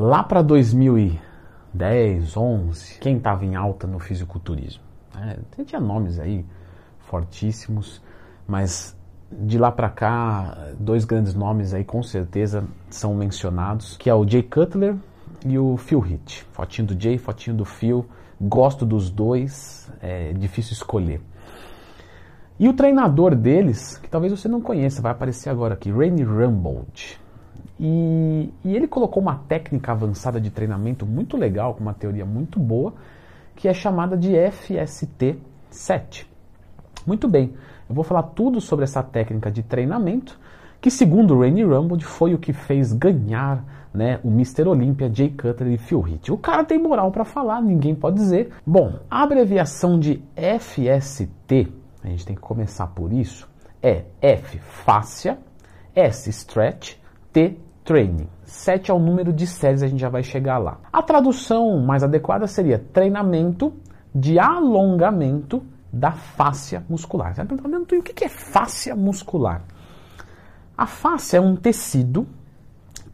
Lá para 2010, 11, quem estava em alta no fisiculturismo? É, tinha nomes aí fortíssimos, mas de lá para cá, dois grandes nomes aí com certeza são mencionados, que é o Jay Cutler e o Phil Heath. Fotinho do Jay, fotinho do Phil. Gosto dos dois, é difícil escolher. E o treinador deles, que talvez você não conheça, vai aparecer agora aqui, Rainy Rumbold. E, e, ele colocou uma técnica avançada de treinamento muito legal, com uma teoria muito boa, que é chamada de FST7. Muito bem, eu vou falar tudo sobre essa técnica de treinamento, que segundo Rainy Rumble foi o que fez ganhar né, o Mr. Olympia, Jay Cutler e Phil Heath. O cara tem moral para falar, ninguém pode dizer. Bom, a abreviação de FST, a gente tem que começar por isso, é F, fáscia, S, stretch, T, training. 7 é o número de séries, a gente já vai chegar lá. A tradução mais adequada seria treinamento de alongamento da fáscia muscular. Você vai perguntar, o que é fáscia muscular? A fáscia é um tecido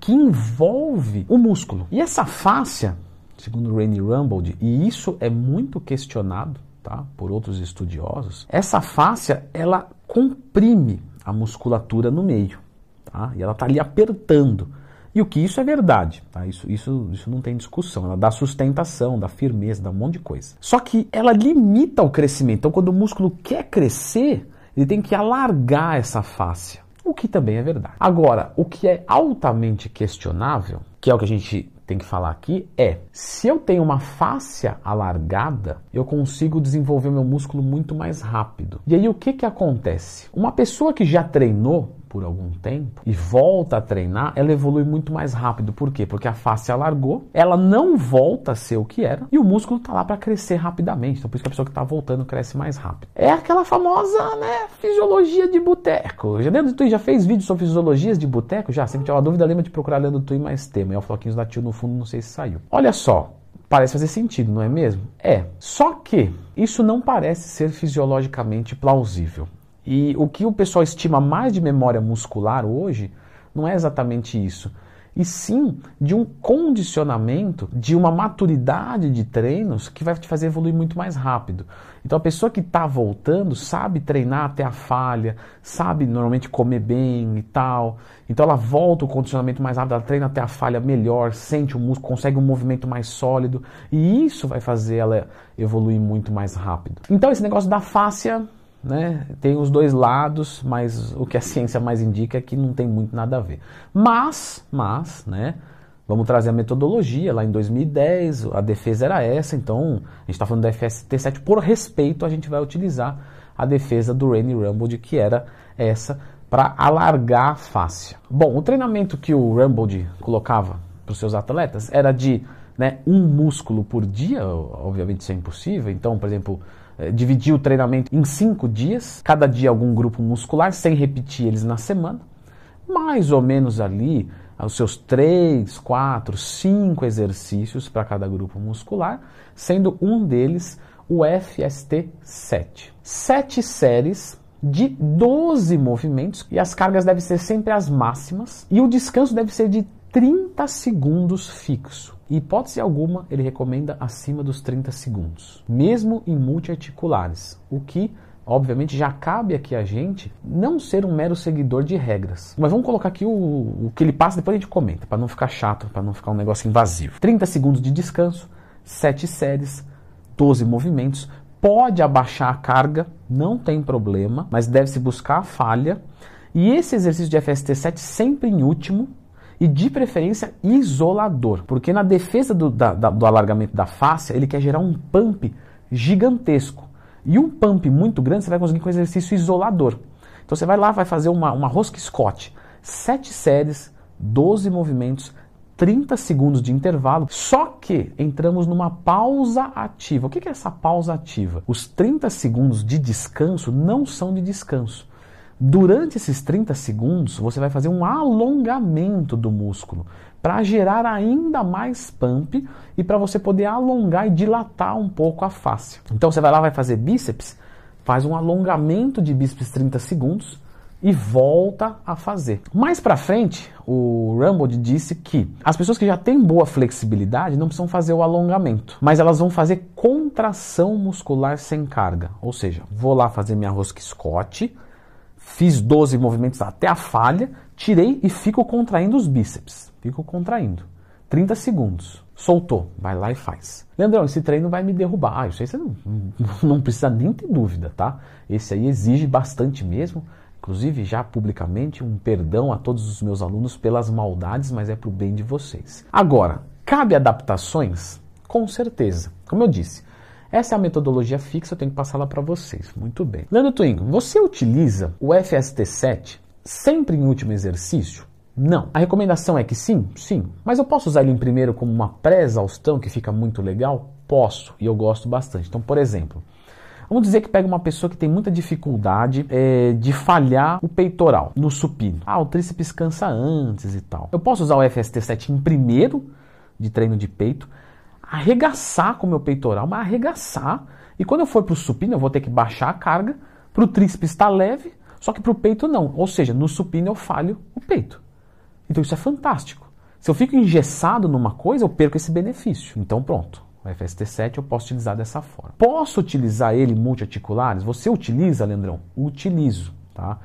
que envolve o músculo. E essa fáscia, segundo Rainy Rumbold, e isso é muito questionado tá, por outros estudiosos, essa fáscia ela comprime a musculatura no meio. Tá? E ela está ali apertando. E o que isso é verdade, tá? Isso, isso, isso não tem discussão. Ela dá sustentação, dá firmeza, dá um monte de coisa. Só que ela limita o crescimento. Então, quando o músculo quer crescer, ele tem que alargar essa fáscia. O que também é verdade. Agora, o que é altamente questionável, que é o que a gente tem que falar aqui, é se eu tenho uma fáscia alargada, eu consigo desenvolver meu músculo muito mais rápido. E aí o que, que acontece? Uma pessoa que já treinou por algum tempo e volta a treinar, ela evolui muito mais rápido. Por quê? Porque a face alargou, ela não volta a ser o que era e o músculo está lá para crescer rapidamente. Então por isso que a pessoa que está voltando cresce mais rápido. É aquela famosa, né, fisiologia de boteco. Já Leandro Tui já fez vídeo sobre fisiologias de boteco? Já, sempre tinha uma dúvida, lembra de procurar Leandro Tui mais tema. E o Floquinhos da Tio no fundo, não sei se saiu. Olha só, Parece fazer sentido, não é mesmo? É. Só que isso não parece ser fisiologicamente plausível. E o que o pessoal estima mais de memória muscular hoje não é exatamente isso, e sim de um condicionamento, de uma maturidade de treinos que vai te fazer evoluir muito mais rápido. Então a pessoa que está voltando sabe treinar até a falha, sabe normalmente comer bem e tal. Então ela volta o condicionamento mais rápido, ela treina até a falha melhor, sente o músculo, consegue um movimento mais sólido e isso vai fazer ela evoluir muito mais rápido. Então esse negócio da fáscia né? Tem os dois lados, mas o que a ciência mais indica é que não tem muito nada a ver. Mas, mas, né? Vamos trazer a metodologia. Lá em 2010, a defesa era essa, então a gente está falando da FST7. Por respeito, a gente vai utilizar a defesa do Rainy Rumble, que era essa, para alargar a fáscia. Bom, o treinamento que o Rumble colocava para os seus atletas era de né, um músculo por dia, obviamente isso é impossível. Então, por exemplo, é, dividir o treinamento em cinco dias, cada dia algum grupo muscular, sem repetir eles na semana. Mais ou menos ali, os seus três, quatro, cinco exercícios para cada grupo muscular, sendo um deles o FST7. Sete séries de 12 movimentos e as cargas devem ser sempre as máximas e o descanso deve ser de 30 segundos fixo. Hipótese alguma, ele recomenda acima dos 30 segundos, mesmo em multiarticulares, o que obviamente já cabe aqui a gente não ser um mero seguidor de regras. Mas vamos colocar aqui o, o que ele passa, depois a gente comenta, para não ficar chato, para não ficar um negócio invasivo. 30 segundos de descanso, 7 séries, 12 movimentos. Pode abaixar a carga, não tem problema, mas deve-se buscar a falha. E esse exercício de FST7 sempre em último, e de preferência isolador, porque na defesa do, da, da, do alargamento da face ele quer gerar um pump gigantesco. E um pump muito grande você vai conseguir com exercício isolador. Então você vai lá, vai fazer uma, uma rosca Scott, 7 séries, 12 movimentos, 30 segundos de intervalo, só que entramos numa pausa ativa. O que é essa pausa ativa? Os 30 segundos de descanso não são de descanso. Durante esses 30 segundos, você vai fazer um alongamento do músculo para gerar ainda mais pump e para você poder alongar e dilatar um pouco a face. Então você vai lá, vai fazer bíceps, faz um alongamento de bíceps 30 segundos, e volta a fazer. Mais para frente, o Rumble disse que as pessoas que já têm boa flexibilidade não precisam fazer o alongamento, mas elas vão fazer contração muscular sem carga. Ou seja, vou lá fazer minha rosca Scott, fiz 12 movimentos até a falha, tirei e fico contraindo os bíceps. Fico contraindo. 30 segundos. Soltou, vai lá e faz. Leandrão, esse treino vai me derrubar. Ah, isso aí você não, não precisa nem ter dúvida, tá? Esse aí exige bastante mesmo. Inclusive, já publicamente, um perdão a todos os meus alunos pelas maldades, mas é para o bem de vocês. Agora, cabe adaptações? Com certeza. Como eu disse, essa é a metodologia fixa, eu tenho que passá-la para vocês. Muito bem. Leandro Twingo, você utiliza o FST7 sempre em último exercício? Não. A recomendação é que sim? Sim. Mas eu posso usar ele em primeiro como uma pré-exaustão que fica muito legal? Posso, e eu gosto bastante. Então, por exemplo, Vamos dizer que pega uma pessoa que tem muita dificuldade é, de falhar o peitoral no supino. Ah, o tríceps cansa antes e tal. Eu posso usar o FST7 em primeiro de treino de peito, arregaçar com o meu peitoral, mas arregaçar. E quando eu for para o supino, eu vou ter que baixar a carga. Para o tríceps está leve, só que para o peito não. Ou seja, no supino eu falho o peito. Então isso é fantástico. Se eu fico engessado numa coisa, eu perco esse benefício. Então pronto. O FST7 eu posso utilizar dessa forma. Posso utilizar ele multiarticulares? Você utiliza, Leandrão? Utilizo, tá?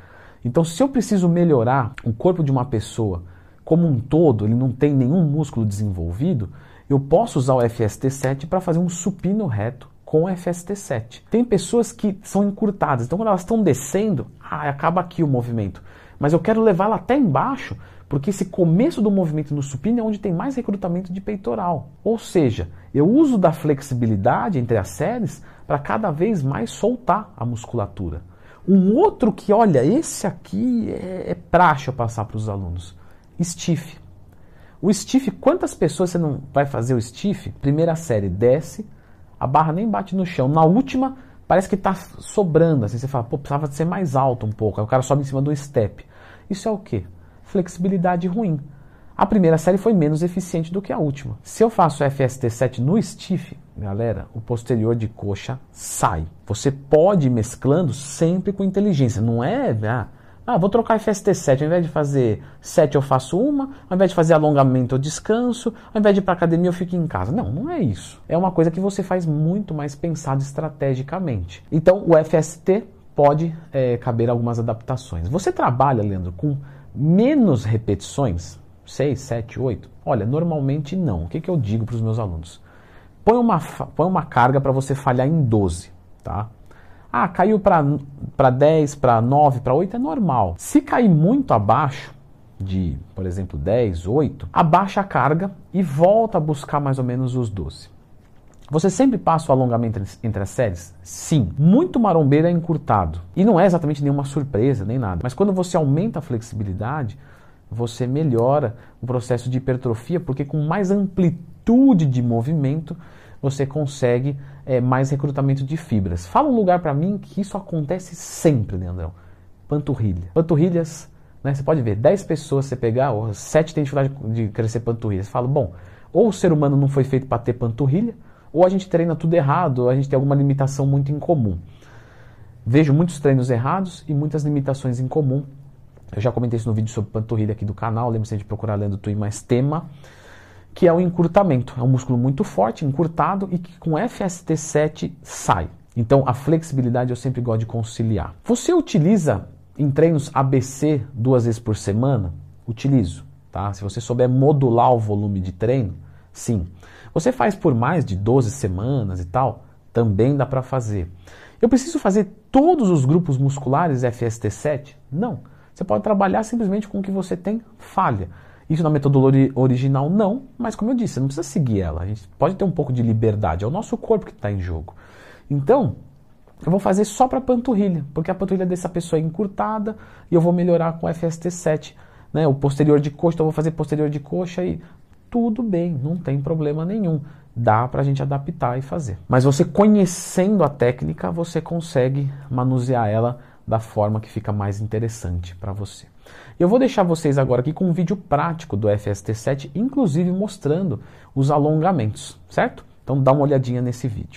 Então, se eu preciso melhorar o corpo de uma pessoa como um todo, ele não tem nenhum músculo desenvolvido, eu posso usar o FST7 para fazer um supino reto com o FST7. Tem pessoas que são encurtadas, então quando elas estão descendo, ah, acaba aqui o movimento. Mas eu quero levá-la até embaixo, porque esse começo do movimento no supino é onde tem mais recrutamento de peitoral. Ou seja, eu uso da flexibilidade entre as séries para cada vez mais soltar a musculatura. Um outro que, olha, esse aqui é, é praxe eu passar para os alunos. Stiff. O stiff, quantas pessoas você não vai fazer o stiff? Primeira série, desce, a barra nem bate no chão. Na última, parece que está sobrando. Assim, você fala, pô, precisava ser mais alto um pouco. Aí o cara sobe em cima do step. Isso é o quê? Flexibilidade ruim. A primeira série foi menos eficiente do que a última. Se eu faço FST7 no stiff, galera, o posterior de coxa sai. Você pode ir mesclando sempre com inteligência. Não é, ah, ah, vou trocar FST7. Ao invés de fazer 7 eu faço uma, ao invés de fazer alongamento eu descanso, ao invés de ir para academia eu fico em casa. Não, não é isso. É uma coisa que você faz muito mais pensado estrategicamente. Então o FST pode é, caber algumas adaptações. Você trabalha, Leandro, com menos repetições? 6, 7, 8? Olha, normalmente não. O que, que eu digo para os meus alunos? Põe uma, põe uma carga para você falhar em 12, tá? Ah, caiu para 10, para 9, para 8 é normal. Se cair muito abaixo de, por exemplo, 10, 8, abaixa a carga e volta a buscar mais ou menos os 12. Você sempre passa o alongamento entre as séries? Sim. Muito marombeiro é encurtado. E não é exatamente nenhuma surpresa, nem nada. Mas quando você aumenta a flexibilidade, você melhora o processo de hipertrofia, porque com mais amplitude de movimento você consegue é, mais recrutamento de fibras. Fala um lugar para mim que isso acontece sempre, Leandrão. Panturrilha. Panturrilhas, né, você pode ver, 10 pessoas você pegar, ou 7 têm dificuldade de crescer panturrilha. Você fala, bom, ou o ser humano não foi feito para ter panturrilha, ou a gente treina tudo errado, ou a gente tem alguma limitação muito incomum. Vejo muitos treinos errados e muitas limitações em comum eu já comentei isso no vídeo sobre panturrilha aqui do canal, lembre-se de procurar lendo Twin mais tema, que é o encurtamento. É um músculo muito forte, encurtado e que com FST7 sai. Então a flexibilidade eu sempre gosto de conciliar. Você utiliza em treinos ABC duas vezes por semana? Utilizo. Tá? Se você souber modular o volume de treino, sim. Você faz por mais de 12 semanas e tal? Também dá para fazer. Eu preciso fazer todos os grupos musculares FST7? Não. Você pode trabalhar simplesmente com o que você tem falha. Isso na metodologia original não, mas como eu disse, não precisa seguir ela. A gente pode ter um pouco de liberdade. É o nosso corpo que está em jogo. Então, eu vou fazer só para panturrilha, porque a panturrilha dessa pessoa é encurtada e eu vou melhorar com o FST7. Né? O posterior de coxa, então eu vou fazer posterior de coxa e tudo bem, não tem problema nenhum. Dá para a gente adaptar e fazer. Mas você conhecendo a técnica, você consegue manusear ela da forma que fica mais interessante para você. Eu vou deixar vocês agora aqui com um vídeo prático do FST7, inclusive mostrando os alongamentos, certo? Então dá uma olhadinha nesse vídeo.